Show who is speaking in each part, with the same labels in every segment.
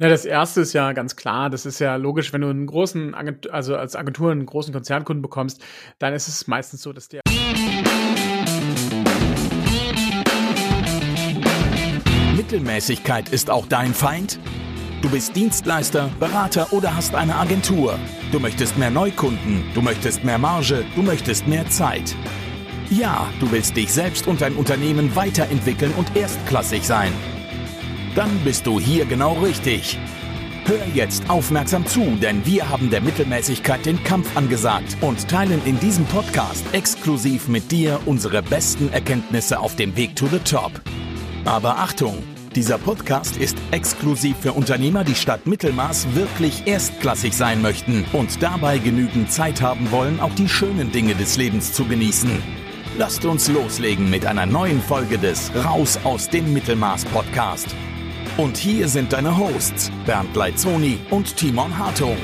Speaker 1: Ja, das erste ist ja ganz klar. Das ist ja logisch, wenn du einen großen, Agentur, also als Agentur einen großen Konzernkunden bekommst, dann ist es meistens so, dass der.
Speaker 2: Mittelmäßigkeit ist auch dein Feind? Du bist Dienstleister, Berater oder hast eine Agentur. Du möchtest mehr Neukunden, du möchtest mehr Marge, du möchtest mehr Zeit. Ja, du willst dich selbst und dein Unternehmen weiterentwickeln und erstklassig sein. Dann bist du hier genau richtig. Hör jetzt aufmerksam zu, denn wir haben der Mittelmäßigkeit den Kampf angesagt und teilen in diesem Podcast exklusiv mit dir unsere besten Erkenntnisse auf dem Weg to the Top. Aber Achtung! Dieser Podcast ist exklusiv für Unternehmer, die statt Mittelmaß wirklich erstklassig sein möchten und dabei genügend Zeit haben wollen, auch die schönen Dinge des Lebens zu genießen. Lasst uns loslegen mit einer neuen Folge des Raus aus dem Mittelmaß Podcast. Und hier sind deine Hosts, Bernd Leitzoni und Timon Hartung.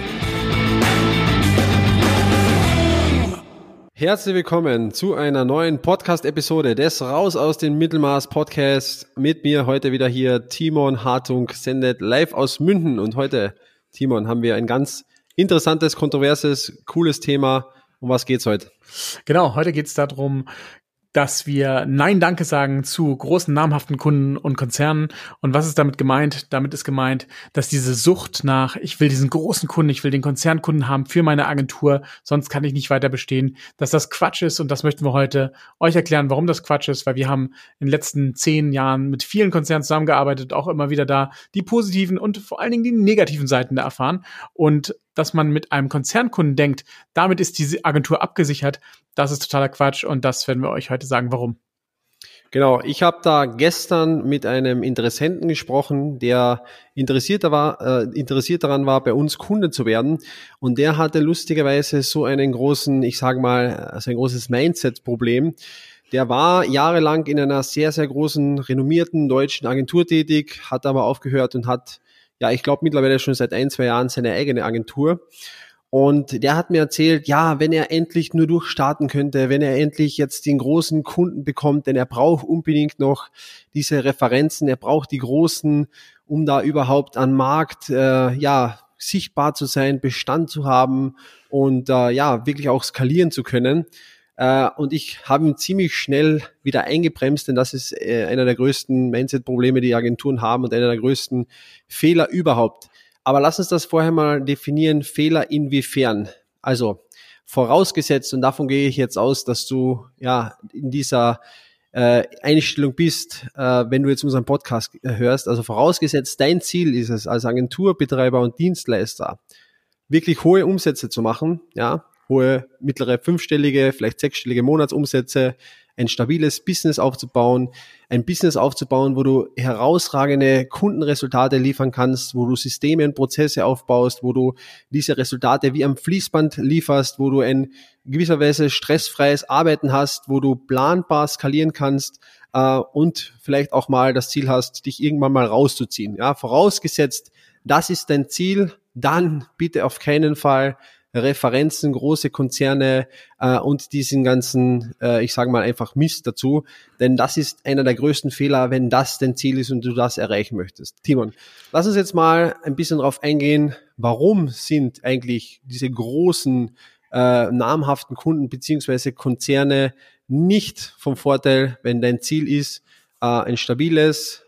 Speaker 3: Herzlich willkommen zu einer neuen Podcast-Episode des Raus aus dem Mittelmaß Podcast. Mit mir heute wieder hier Timon Hartung, sendet live aus München. Und heute, Timon, haben wir ein ganz interessantes, kontroverses, cooles Thema. Um was geht's heute?
Speaker 1: Genau, heute geht's darum, dass wir Nein Danke sagen zu großen namhaften Kunden und Konzernen. Und was ist damit gemeint? Damit ist gemeint, dass diese Sucht nach, ich will diesen großen Kunden, ich will den Konzernkunden haben für meine Agentur, sonst kann ich nicht weiter bestehen, dass das Quatsch ist. Und das möchten wir heute euch erklären, warum das Quatsch ist, weil wir haben in den letzten zehn Jahren mit vielen Konzernen zusammengearbeitet, auch immer wieder da die positiven und vor allen Dingen die negativen Seiten da erfahren. Und dass man mit einem Konzernkunden denkt, damit ist diese Agentur abgesichert, das ist totaler Quatsch und das werden wir euch heute sagen, warum.
Speaker 3: Genau, ich habe da gestern mit einem Interessenten gesprochen, der interessiert, war, äh, interessiert daran war, bei uns Kunde zu werden. Und der hatte lustigerweise so einen großen, ich sage mal, also ein großes Mindset-Problem. Der war jahrelang in einer sehr, sehr großen, renommierten deutschen Agentur tätig, hat aber aufgehört und hat ja, ich glaube mittlerweile schon seit ein, zwei Jahren seine eigene Agentur. Und der hat mir erzählt, ja, wenn er endlich nur durchstarten könnte, wenn er endlich jetzt den großen Kunden bekommt, denn er braucht unbedingt noch diese Referenzen, er braucht die großen, um da überhaupt an Markt, äh, ja, sichtbar zu sein, Bestand zu haben und äh, ja, wirklich auch skalieren zu können. Äh, und ich habe ihn ziemlich schnell wieder eingebremst, denn das ist äh, einer der größten Mindset-Probleme, die Agenturen haben und einer der größten Fehler überhaupt. Aber lass uns das vorher mal definieren. Fehler inwiefern? Also vorausgesetzt, und davon gehe ich jetzt aus, dass du ja in dieser äh, Einstellung bist, äh, wenn du jetzt unseren Podcast hörst. Also vorausgesetzt, dein Ziel ist es, als Agenturbetreiber und Dienstleister wirklich hohe Umsätze zu machen, ja, hohe, mittlere fünfstellige, vielleicht sechsstellige Monatsumsätze, ein stabiles Business aufzubauen, ein Business aufzubauen, wo du herausragende Kundenresultate liefern kannst, wo du Systeme und Prozesse aufbaust, wo du diese Resultate wie am Fließband lieferst, wo du ein gewisserweise stressfreies Arbeiten hast, wo du planbar skalieren kannst äh, und vielleicht auch mal das Ziel hast, dich irgendwann mal rauszuziehen. Ja, vorausgesetzt, das ist dein Ziel, dann bitte auf keinen Fall Referenzen, große Konzerne äh, und diesen ganzen, äh, ich sage mal einfach Mist dazu. Denn das ist einer der größten Fehler, wenn das dein Ziel ist und du das erreichen möchtest. Timon, lass uns jetzt mal ein bisschen darauf eingehen, warum sind eigentlich diese großen äh, namhaften Kunden beziehungsweise Konzerne nicht vom Vorteil, wenn dein Ziel ist, äh, ein stabiles,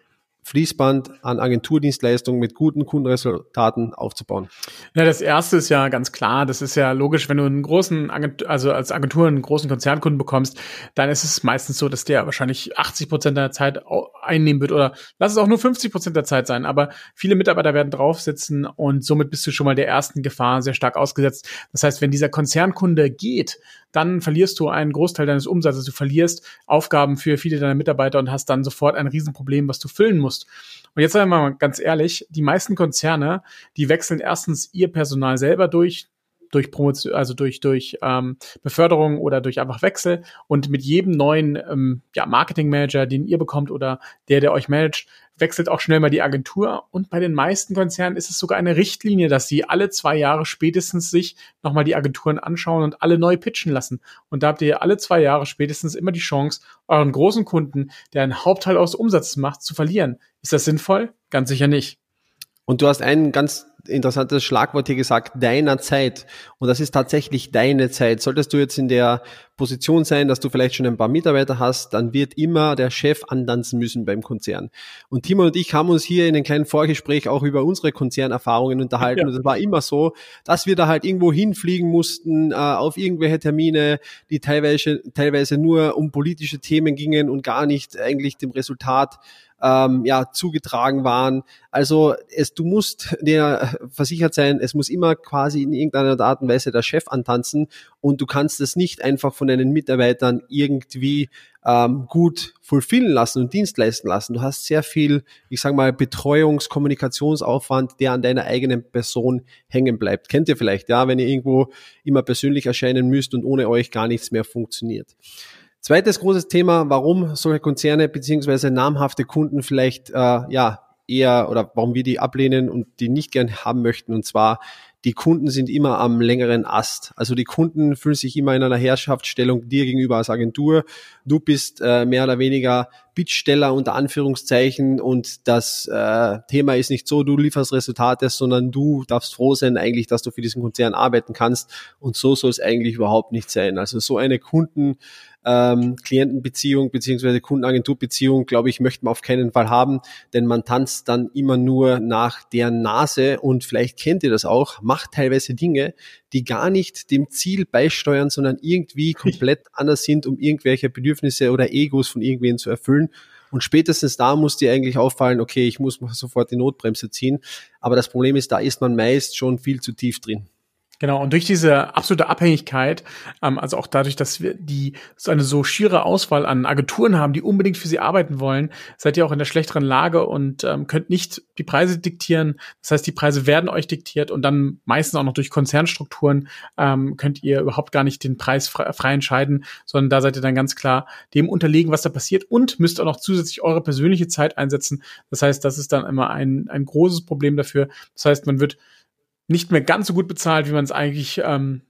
Speaker 3: Fließband an Agenturdienstleistungen mit guten Kundenresultaten aufzubauen?
Speaker 1: Ja, das erste ist ja ganz klar. Das ist ja logisch, wenn du einen großen, Agentur, also als Agentur einen großen Konzernkunden bekommst, dann ist es meistens so, dass der wahrscheinlich 80 Prozent der Zeit einnehmen wird oder lass es auch nur 50 Prozent der Zeit sein. Aber viele Mitarbeiter werden drauf sitzen und somit bist du schon mal der ersten Gefahr sehr stark ausgesetzt. Das heißt, wenn dieser Konzernkunde geht, dann verlierst du einen Großteil deines Umsatzes. Du verlierst Aufgaben für viele deiner Mitarbeiter und hast dann sofort ein Riesenproblem, was du füllen musst. Und jetzt sagen wir mal ganz ehrlich, die meisten Konzerne, die wechseln erstens ihr Personal selber durch, durch Promotion, also durch, durch ähm, Beförderung oder durch einfach Wechsel. Und mit jedem neuen ähm, ja, Marketing-Manager, den ihr bekommt oder der, der euch managt, wechselt auch schnell mal die Agentur. Und bei den meisten Konzernen ist es sogar eine Richtlinie, dass sie alle zwei Jahre spätestens sich nochmal die Agenturen anschauen und alle neu pitchen lassen. Und da habt ihr alle zwei Jahre spätestens immer die Chance, euren großen Kunden, der einen Hauptteil aus Umsatzes macht, zu verlieren. Ist das sinnvoll? Ganz sicher nicht.
Speaker 3: Und du hast ein ganz interessantes Schlagwort hier gesagt, deiner Zeit. Und das ist tatsächlich deine Zeit. Solltest du jetzt in der Position sein, dass du vielleicht schon ein paar Mitarbeiter hast, dann wird immer der Chef andanzen müssen beim Konzern. Und Timo und ich haben uns hier in einem kleinen Vorgespräch auch über unsere Konzernerfahrungen unterhalten. Ja. Und es war immer so, dass wir da halt irgendwo hinfliegen mussten, äh, auf irgendwelche Termine, die teilweise, teilweise nur um politische Themen gingen und gar nicht eigentlich dem Resultat ähm, ja, zugetragen waren. Also es, du musst dir versichert sein, es muss immer quasi in irgendeiner Art und Weise der Chef antanzen und du kannst es nicht einfach von deinen Mitarbeitern irgendwie ähm, gut fulfillen lassen und Dienst leisten lassen. Du hast sehr viel, ich sage mal, Betreuungs-, Kommunikationsaufwand, der an deiner eigenen Person hängen bleibt. Kennt ihr vielleicht, ja, wenn ihr irgendwo immer persönlich erscheinen müsst und ohne euch gar nichts mehr funktioniert. Zweites großes Thema, warum solche Konzerne beziehungsweise namhafte Kunden vielleicht äh, ja eher oder warum wir die ablehnen und die nicht gern haben möchten. Und zwar die Kunden sind immer am längeren Ast. Also die Kunden fühlen sich immer in einer Herrschaftsstellung dir gegenüber als Agentur. Du bist äh, mehr oder weniger Bittsteller unter Anführungszeichen und das äh, Thema ist nicht so, du lieferst Resultate, sondern du darfst froh sein eigentlich, dass du für diesen Konzern arbeiten kannst und so soll es eigentlich überhaupt nicht sein. Also so eine Kunden ähm, Klientenbeziehung beziehungsweise Kundenagenturbeziehung, glaube ich, möchten wir auf keinen Fall haben, denn man tanzt dann immer nur nach der Nase und vielleicht kennt ihr das auch, macht teilweise Dinge, die gar nicht dem Ziel beisteuern, sondern irgendwie komplett anders sind, um irgendwelche Bedürfnisse oder Egos von irgendwen zu erfüllen. Und spätestens da muss dir eigentlich auffallen, okay, ich muss sofort die Notbremse ziehen. Aber das Problem ist, da ist man meist schon viel zu tief drin.
Speaker 1: Genau, und durch diese absolute Abhängigkeit, ähm, also auch dadurch, dass wir die so eine so schiere Auswahl an Agenturen haben, die unbedingt für sie arbeiten wollen, seid ihr auch in der schlechteren Lage und ähm, könnt nicht die Preise diktieren. Das heißt, die Preise werden euch diktiert und dann meistens auch noch durch Konzernstrukturen ähm, könnt ihr überhaupt gar nicht den Preis frei, frei entscheiden, sondern da seid ihr dann ganz klar dem unterlegen, was da passiert und müsst auch noch zusätzlich eure persönliche Zeit einsetzen. Das heißt, das ist dann immer ein, ein großes Problem dafür. Das heißt, man wird nicht mehr ganz so gut bezahlt, wie man es eigentlich ähm,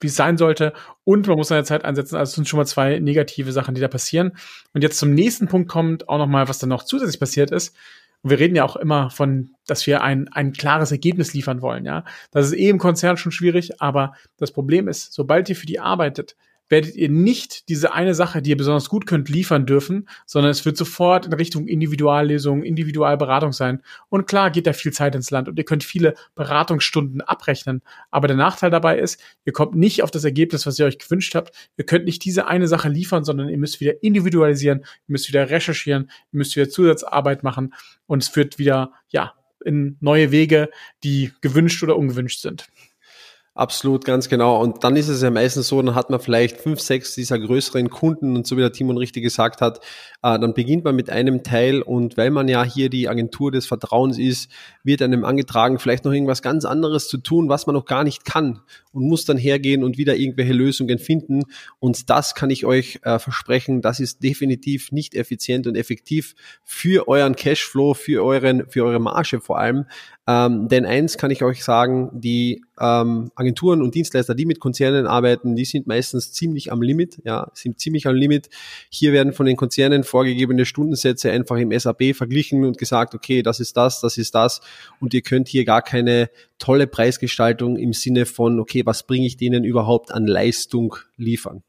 Speaker 1: wie es sein sollte. Und man muss seine Zeit einsetzen. Also es sind schon mal zwei negative Sachen, die da passieren. Und jetzt zum nächsten Punkt kommt auch noch mal, was dann noch zusätzlich passiert ist. Und wir reden ja auch immer von, dass wir ein, ein klares Ergebnis liefern wollen, ja. Das ist eh im Konzern schon schwierig, aber das Problem ist, sobald ihr für die arbeitet, werdet ihr nicht diese eine Sache, die ihr besonders gut könnt, liefern dürfen, sondern es wird sofort in Richtung Individuallösung, Individualberatung sein. Und klar geht da viel Zeit ins Land und ihr könnt viele Beratungsstunden abrechnen. Aber der Nachteil dabei ist, ihr kommt nicht auf das Ergebnis, was ihr euch gewünscht habt. Ihr könnt nicht diese eine Sache liefern, sondern ihr müsst wieder individualisieren, ihr müsst wieder recherchieren, ihr müsst wieder Zusatzarbeit machen und es führt wieder, ja, in neue Wege, die gewünscht oder ungewünscht sind.
Speaker 3: Absolut, ganz genau. Und dann ist es ja meistens so, dann hat man vielleicht fünf, sechs dieser größeren Kunden und so wie der Timon richtig gesagt hat, äh, dann beginnt man mit einem Teil und weil man ja hier die Agentur des Vertrauens ist, wird einem angetragen, vielleicht noch irgendwas ganz anderes zu tun, was man noch gar nicht kann und muss dann hergehen und wieder irgendwelche Lösungen finden. Und das kann ich euch äh, versprechen, das ist definitiv nicht effizient und effektiv für euren Cashflow, für euren, für eure Marge vor allem. Ähm, denn eins kann ich euch sagen, die ähm, Agenturen und Dienstleister, die mit Konzernen arbeiten, die sind meistens ziemlich am Limit, ja, sind ziemlich am Limit. Hier werden von den Konzernen vorgegebene Stundensätze einfach im SAP verglichen und gesagt, okay, das ist das, das ist das und ihr könnt hier gar keine tolle Preisgestaltung im Sinne von, okay, was bringe ich denen überhaupt an Leistung liefern.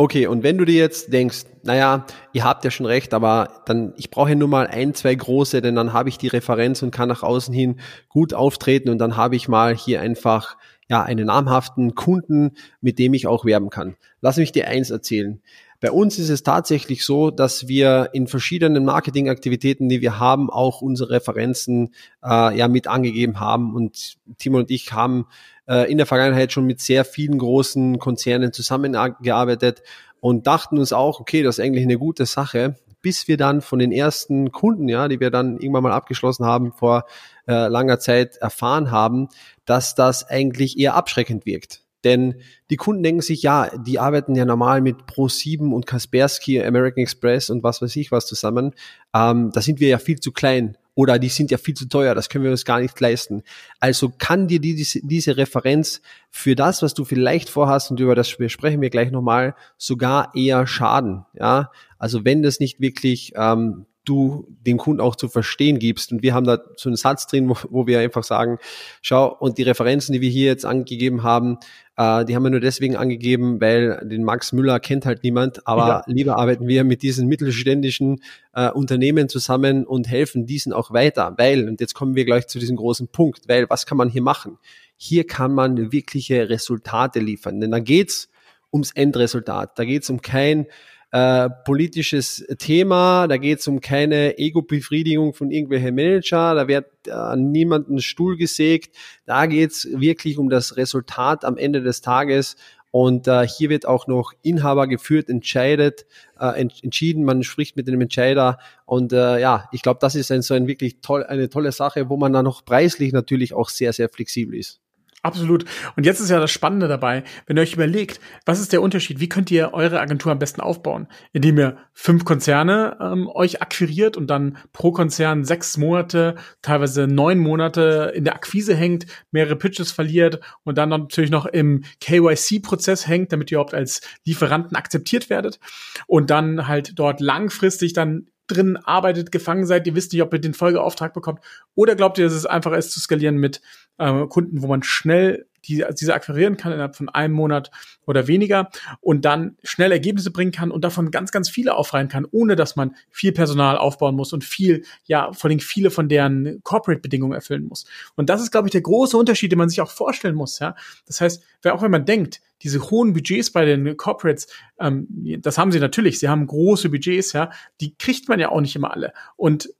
Speaker 3: Okay, und wenn du dir jetzt denkst, naja, ihr habt ja schon recht, aber dann, ich brauche nur mal ein, zwei große, denn dann habe ich die Referenz und kann nach außen hin gut auftreten und dann habe ich mal hier einfach, ja, einen namhaften Kunden, mit dem ich auch werben kann. Lass mich dir eins erzählen. Bei uns ist es tatsächlich so, dass wir in verschiedenen Marketingaktivitäten, die wir haben, auch unsere Referenzen äh, ja mit angegeben haben. Und Timo und ich haben äh, in der Vergangenheit schon mit sehr vielen großen Konzernen zusammengearbeitet und dachten uns auch, okay, das ist eigentlich eine gute Sache, bis wir dann von den ersten Kunden, ja, die wir dann irgendwann mal abgeschlossen haben, vor äh, langer Zeit erfahren haben, dass das eigentlich eher abschreckend wirkt. Denn die Kunden denken sich, ja, die arbeiten ja normal mit Pro7 und Kaspersky, American Express und was weiß ich was zusammen. Ähm, da sind wir ja viel zu klein oder die sind ja viel zu teuer, das können wir uns gar nicht leisten. Also kann dir diese, diese Referenz für das, was du vielleicht vorhast, und über das sprechen wir gleich nochmal, sogar eher schaden. Ja, also wenn das nicht wirklich ähm, du dem Kunden auch zu verstehen gibst. Und wir haben da so einen Satz drin, wo, wo wir einfach sagen, schau, und die Referenzen, die wir hier jetzt angegeben haben, äh, die haben wir nur deswegen angegeben, weil den Max Müller kennt halt niemand, aber ja. lieber arbeiten wir mit diesen mittelständischen äh, Unternehmen zusammen und helfen diesen auch weiter, weil, und jetzt kommen wir gleich zu diesem großen Punkt, weil was kann man hier machen? Hier kann man wirkliche Resultate liefern, denn da geht's ums Endresultat. Da geht's um kein äh, politisches Thema, da geht es um keine Ego-Befriedigung von irgendwelchen Manager, da wird äh, niemanden Stuhl gesägt, da geht es wirklich um das Resultat am Ende des Tages. Und äh, hier wird auch noch Inhaber geführt, entscheidet, äh, ent entschieden, man spricht mit dem Entscheider. Und äh, ja, ich glaube, das ist ein, so ein wirklich toll, eine tolle Sache, wo man dann noch preislich natürlich auch sehr, sehr flexibel ist.
Speaker 1: Absolut. Und jetzt ist ja das Spannende dabei, wenn ihr euch überlegt, was ist der Unterschied? Wie könnt ihr eure Agentur am besten aufbauen? Indem ihr fünf Konzerne ähm, euch akquiriert und dann pro Konzern sechs Monate, teilweise neun Monate in der Akquise hängt, mehrere Pitches verliert und dann natürlich noch im KYC-Prozess hängt, damit ihr überhaupt als Lieferanten akzeptiert werdet und dann halt dort langfristig dann drin arbeitet, gefangen seid, ihr wisst nicht, ob ihr den Folgeauftrag bekommt, oder glaubt ihr, dass es einfach ist zu skalieren mit äh, Kunden, wo man schnell die, diese akquirieren kann innerhalb von einem Monat oder weniger und dann schnell Ergebnisse bringen kann und davon ganz, ganz viele aufreihen kann, ohne dass man viel Personal aufbauen muss und viel, ja, vor allem viele von deren Corporate-Bedingungen erfüllen muss. Und das ist, glaube ich, der große Unterschied, den man sich auch vorstellen muss, ja. Das heißt, auch wenn man denkt, diese hohen Budgets bei den Corporates, ähm, das haben sie natürlich, sie haben große Budgets, ja, die kriegt man ja auch nicht immer alle. Und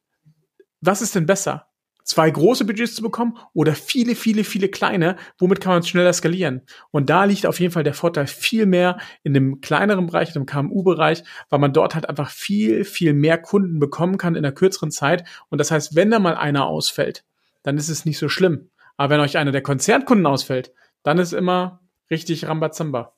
Speaker 1: was ist denn besser? Zwei große Budgets zu bekommen oder viele, viele, viele kleine, womit kann man schneller skalieren? Und da liegt auf jeden Fall der Vorteil viel mehr in dem kleineren Bereich, in dem KMU-Bereich, weil man dort halt einfach viel, viel mehr Kunden bekommen kann in einer kürzeren Zeit. Und das heißt, wenn da mal einer ausfällt, dann ist es nicht so schlimm. Aber wenn euch einer der Konzernkunden ausfällt, dann ist immer richtig Rambazamba.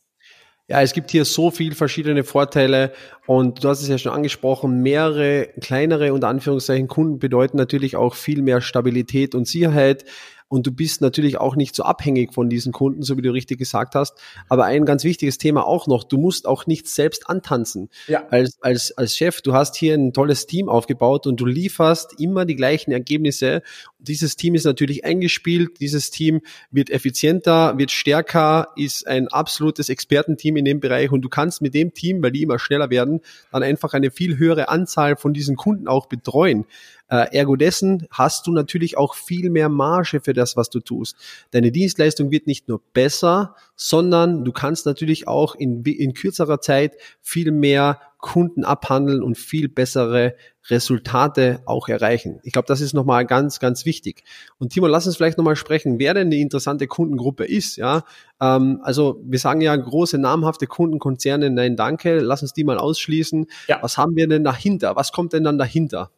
Speaker 3: Ja, es gibt hier so viel verschiedene Vorteile und du hast es ja schon angesprochen, mehrere kleinere unter Anführungszeichen Kunden bedeuten natürlich auch viel mehr Stabilität und Sicherheit und du bist natürlich auch nicht so abhängig von diesen Kunden, so wie du richtig gesagt hast. Aber ein ganz wichtiges Thema auch noch, du musst auch nicht selbst antanzen. Ja. Als, als, als Chef, du hast hier ein tolles Team aufgebaut und du lieferst immer die gleichen Ergebnisse. Dieses Team ist natürlich eingespielt, dieses Team wird effizienter, wird stärker, ist ein absolutes Expertenteam in dem Bereich und du kannst mit dem Team, weil die immer schneller werden, dann einfach eine viel höhere Anzahl von diesen Kunden auch betreuen. Äh, ergo dessen hast du natürlich auch viel mehr Marge für das, was du tust. Deine Dienstleistung wird nicht nur besser, sondern du kannst natürlich auch in, in kürzerer Zeit viel mehr Kunden abhandeln und viel bessere Resultate auch erreichen. Ich glaube, das ist nochmal ganz, ganz wichtig. Und Timo, lass uns vielleicht nochmal sprechen, wer denn die interessante Kundengruppe ist. Ja, ähm, also wir sagen ja große namhafte Kundenkonzerne, nein, danke. Lass uns die mal ausschließen. Ja. Was haben wir denn dahinter? Was kommt denn dann dahinter?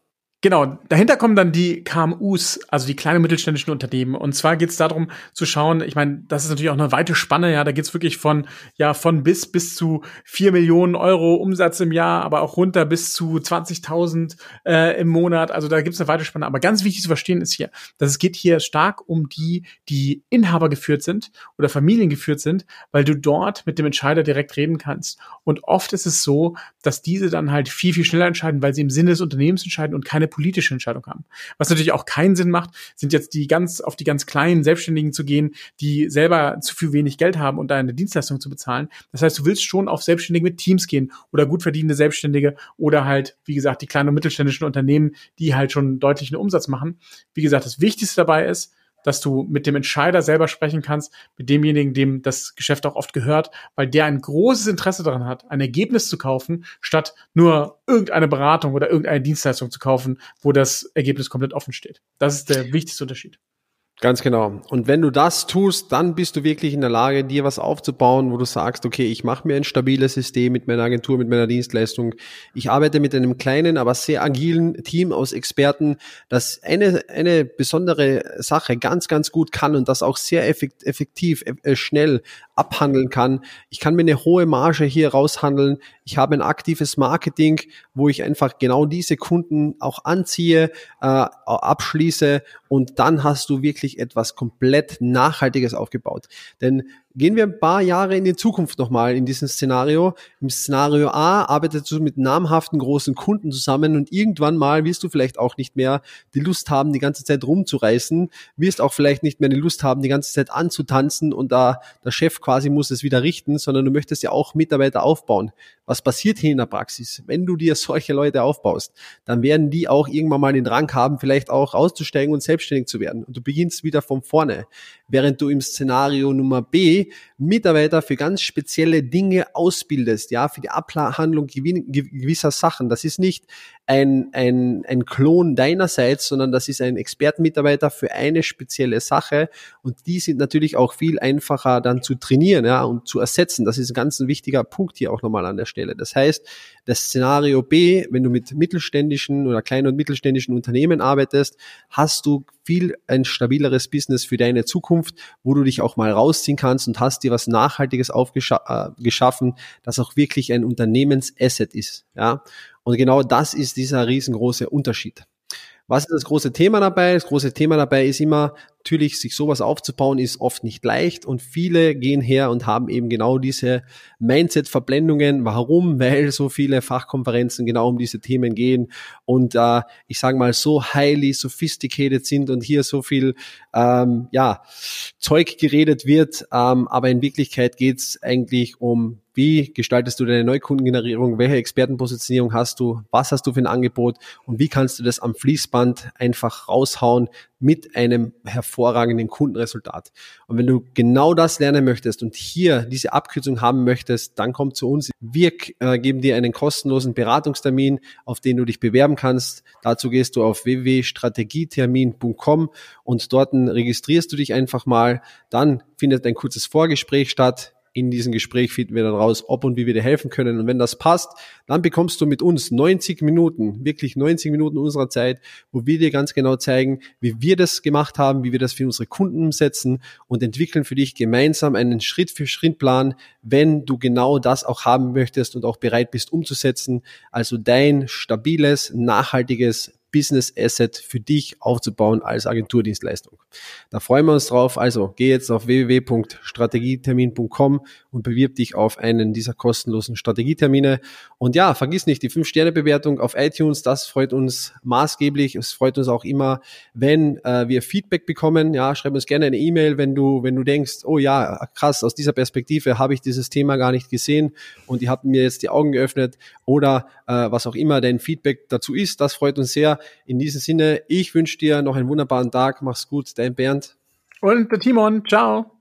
Speaker 1: Genau, dahinter kommen dann die KMUs, also die kleinen mittelständischen Unternehmen. Und zwar geht es darum zu schauen, ich meine, das ist natürlich auch eine weite Spanne, ja, da geht es wirklich von, ja, von bis bis zu vier Millionen Euro Umsatz im Jahr, aber auch runter bis zu 20.000 äh, im Monat. Also da gibt es eine weite Spanne. Aber ganz wichtig zu verstehen ist hier, dass es geht hier stark um die, die Inhaber geführt sind oder Familien geführt sind, weil du dort mit dem Entscheider direkt reden kannst. Und oft ist es so, dass diese dann halt viel, viel schneller entscheiden, weil sie im Sinne des Unternehmens entscheiden und keine politische Entscheidung haben. Was natürlich auch keinen Sinn macht, sind jetzt die ganz auf die ganz kleinen Selbstständigen zu gehen, die selber zu viel wenig Geld haben und da eine Dienstleistung zu bezahlen. Das heißt, du willst schon auf Selbstständige mit Teams gehen oder gut verdienende Selbstständige oder halt, wie gesagt, die kleinen und mittelständischen Unternehmen, die halt schon deutlichen Umsatz machen. Wie gesagt, das Wichtigste dabei ist, dass du mit dem Entscheider selber sprechen kannst, mit demjenigen, dem das Geschäft auch oft gehört, weil der ein großes Interesse daran hat, ein Ergebnis zu kaufen, statt nur irgendeine Beratung oder irgendeine Dienstleistung zu kaufen, wo das Ergebnis komplett offen steht. Das ist der wichtigste Unterschied.
Speaker 3: Ganz genau. Und wenn du das tust, dann bist du wirklich in der Lage, dir was aufzubauen, wo du sagst, okay, ich mache mir ein stabiles System mit meiner Agentur, mit meiner Dienstleistung. Ich arbeite mit einem kleinen, aber sehr agilen Team aus Experten, das eine, eine besondere Sache ganz, ganz gut kann und das auch sehr effektiv, äh, schnell abhandeln kann. Ich kann mir eine hohe Marge hier raushandeln. Ich habe ein aktives Marketing, wo ich einfach genau diese Kunden auch anziehe, äh, abschließe und dann hast du wirklich etwas komplett Nachhaltiges aufgebaut. Denn Gehen wir ein paar Jahre in die Zukunft nochmal in diesem Szenario. Im Szenario A arbeitest du mit namhaften großen Kunden zusammen und irgendwann mal wirst du vielleicht auch nicht mehr die Lust haben, die ganze Zeit rumzureißen, wirst auch vielleicht nicht mehr die Lust haben, die ganze Zeit anzutanzen und da der Chef quasi muss es wieder richten, sondern du möchtest ja auch Mitarbeiter aufbauen. Was passiert hier in der Praxis? Wenn du dir solche Leute aufbaust, dann werden die auch irgendwann mal den Drang haben, vielleicht auch auszusteigen und selbstständig zu werden. Und du beginnst wieder von vorne. Während du im Szenario Nummer B Mitarbeiter für ganz spezielle Dinge ausbildest, ja, für die Abhandlung gewisser Sachen. Das ist nicht ein, ein, ein Klon deinerseits, sondern das ist ein Expertenmitarbeiter für eine spezielle Sache und die sind natürlich auch viel einfacher dann zu trainieren, ja, und zu ersetzen. Das ist ein ganz wichtiger Punkt hier auch nochmal an der Stelle. Das heißt, das Szenario B, wenn du mit mittelständischen oder kleinen und mittelständischen Unternehmen arbeitest, hast du viel ein stabileres Business für deine Zukunft, wo du dich auch mal rausziehen kannst und hast dir was Nachhaltiges aufgeschaffen, äh, das auch wirklich ein Unternehmensasset ist. Ja, und genau das ist dieser riesengroße Unterschied. Was ist das große Thema dabei? Das große Thema dabei ist immer, natürlich, sich sowas aufzubauen, ist oft nicht leicht und viele gehen her und haben eben genau diese Mindset-Verblendungen. Warum? Weil so viele Fachkonferenzen genau um diese Themen gehen und äh, ich sage mal so highly sophisticated sind und hier so viel ähm, ja, Zeug geredet wird, ähm, aber in Wirklichkeit geht's eigentlich um wie gestaltest du deine Neukundengenerierung? Welche Expertenpositionierung hast du? Was hast du für ein Angebot? Und wie kannst du das am Fließband einfach raushauen mit einem hervorragenden Kundenresultat? Und wenn du genau das lernen möchtest und hier diese Abkürzung haben möchtest, dann komm zu uns. Wir äh, geben dir einen kostenlosen Beratungstermin, auf den du dich bewerben kannst. Dazu gehst du auf www.strategietermin.com und dort registrierst du dich einfach mal. Dann findet ein kurzes Vorgespräch statt in diesem Gespräch finden wir dann raus, ob und wie wir dir helfen können. Und wenn das passt, dann bekommst du mit uns 90 Minuten, wirklich 90 Minuten unserer Zeit, wo wir dir ganz genau zeigen, wie wir das gemacht haben, wie wir das für unsere Kunden umsetzen und entwickeln für dich gemeinsam einen Schritt für Schritt Plan, wenn du genau das auch haben möchtest und auch bereit bist umzusetzen. Also dein stabiles, nachhaltiges Business Asset für dich aufzubauen als Agenturdienstleistung. Da freuen wir uns drauf. Also geh jetzt auf www.strategietermin.com und bewirb dich auf einen dieser kostenlosen Strategietermine. Und ja, vergiss nicht die 5-Sterne-Bewertung auf iTunes. Das freut uns maßgeblich. Es freut uns auch immer, wenn äh, wir Feedback bekommen. Ja, schreib uns gerne eine E-Mail, wenn du, wenn du denkst, oh ja, krass, aus dieser Perspektive habe ich dieses Thema gar nicht gesehen und ihr habt mir jetzt die Augen geöffnet oder äh, was auch immer dein Feedback dazu ist. Das freut uns sehr. In diesem Sinne, ich wünsche dir noch einen wunderbaren Tag. Mach's gut, dein Bernd.
Speaker 1: Und der Timon. Ciao.